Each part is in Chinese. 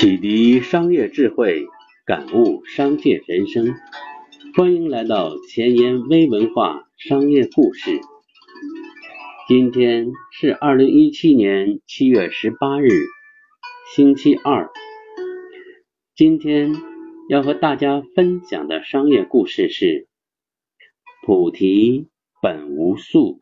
启迪商业智慧，感悟商界人生。欢迎来到前沿微文化商业故事。今天是二零一七年七月十八日，星期二。今天要和大家分享的商业故事是：菩提本无树。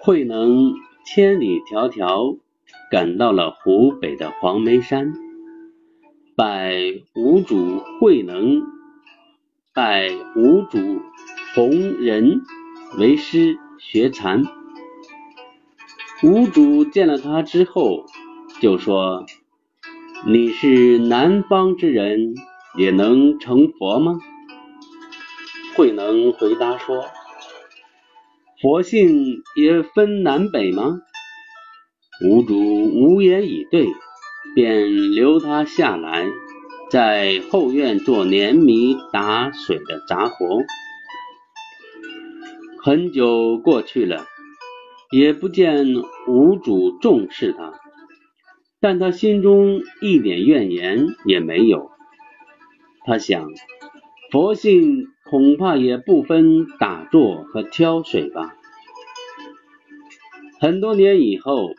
慧能千里迢迢赶到了湖北的黄梅山，拜吴主慧能，拜吴主弘仁为师学禅。吴主见了他之后，就说：“你是南方之人，也能成佛吗？”慧能回答说。佛性也分南北吗？吴主无言以对，便留他下来，在后院做碾米打水的杂活。很久过去了，也不见吴主重视他，但他心中一点怨言也没有。他想，佛性。恐怕也不分打坐和挑水吧。很多年以后，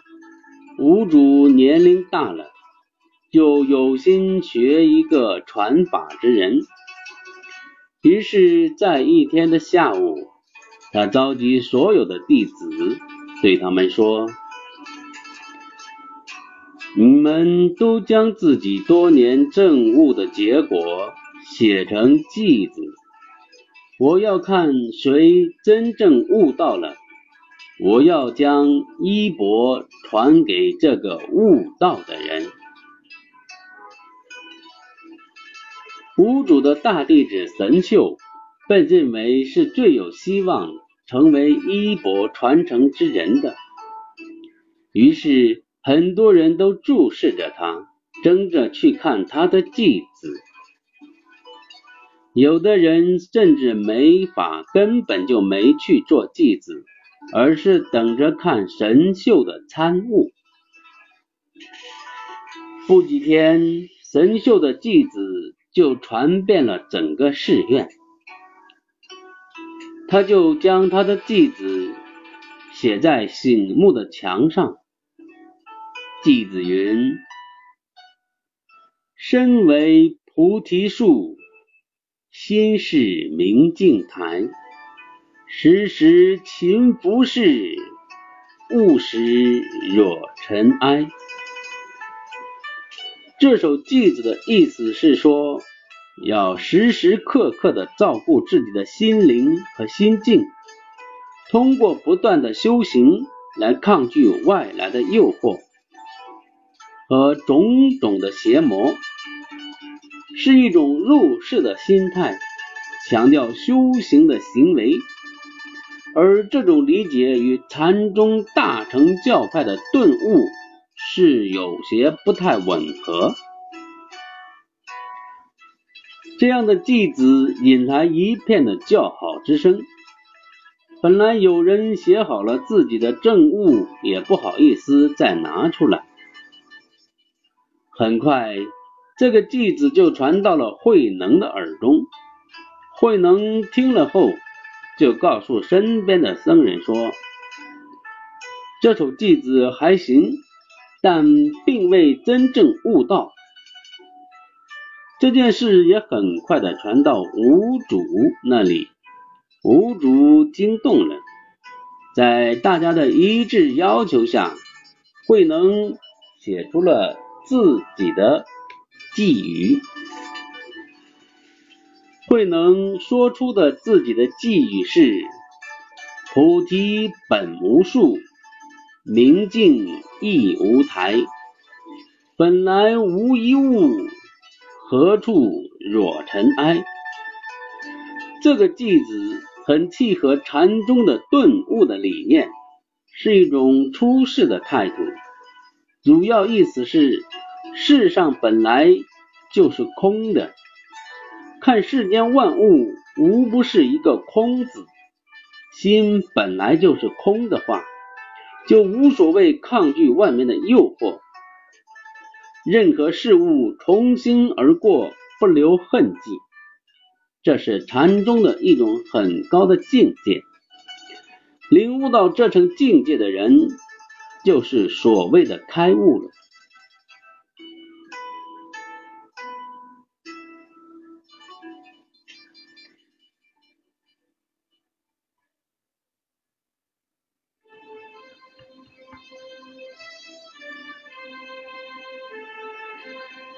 吴主年龄大了，就有心学一个传法之人。于是，在一天的下午，他召集所有的弟子，对他们说：“你们都将自己多年证悟的结果写成偈子。”我要看谁真正悟到了，我要将衣钵传给这个悟道的人。吴主的大弟子神秀被认为是最有希望成为衣钵传承之人的，于是很多人都注视着他，争着去看他的弟子。有的人甚至没法，根本就没去做继子，而是等着看神秀的参悟。不几天，神秀的继子就传遍了整个寺院，他就将他的继子写在醒目的墙上。继子云：“身为菩提树。”心是明镜台，时时勤拂拭，勿使惹尘埃。这首句子的意思是说，要时时刻刻的照顾自己的心灵和心境，通过不断的修行来抗拒外来的诱惑和种种的邪魔。是一种入世的心态，强调修行的行为，而这种理解与禅宗大乘教派的顿悟是有些不太吻合。这样的弟子引来一片的叫好之声。本来有人写好了自己的证悟，也不好意思再拿出来。很快。这个偈子就传到了慧能的耳中，慧能听了后，就告诉身边的僧人说：“这首偈子还行，但并未真正悟道。”这件事也很快的传到吴主那里，吴主惊动了，在大家的一致要求下，慧能写出了自己的。寄语，慧能说出的自己的寄语是：“菩提本无树，明镜亦无台。本来无一物，何处惹尘埃？”这个句子很契合禅宗的顿悟的理念，是一种出世的态度。主要意思是。世上本来就是空的，看世间万物无不是一个空字。心本来就是空的话，就无所谓抗拒外面的诱惑。任何事物从心而过，不留痕迹，这是禅宗的一种很高的境界。领悟到这层境界的人，就是所谓的开悟了。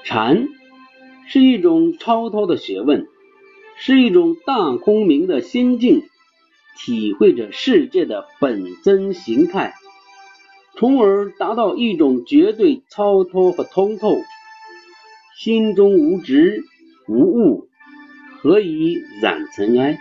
禅是一种超脱的学问，是一种大空明的心境，体会着世界的本真形态，从而达到一种绝对超脱和通透。心中无执无物，何以染尘埃？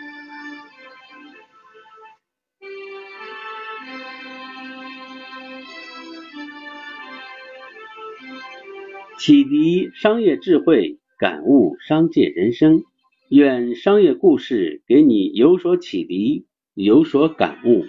启迪商业智慧，感悟商界人生。愿商业故事给你有所启迪，有所感悟。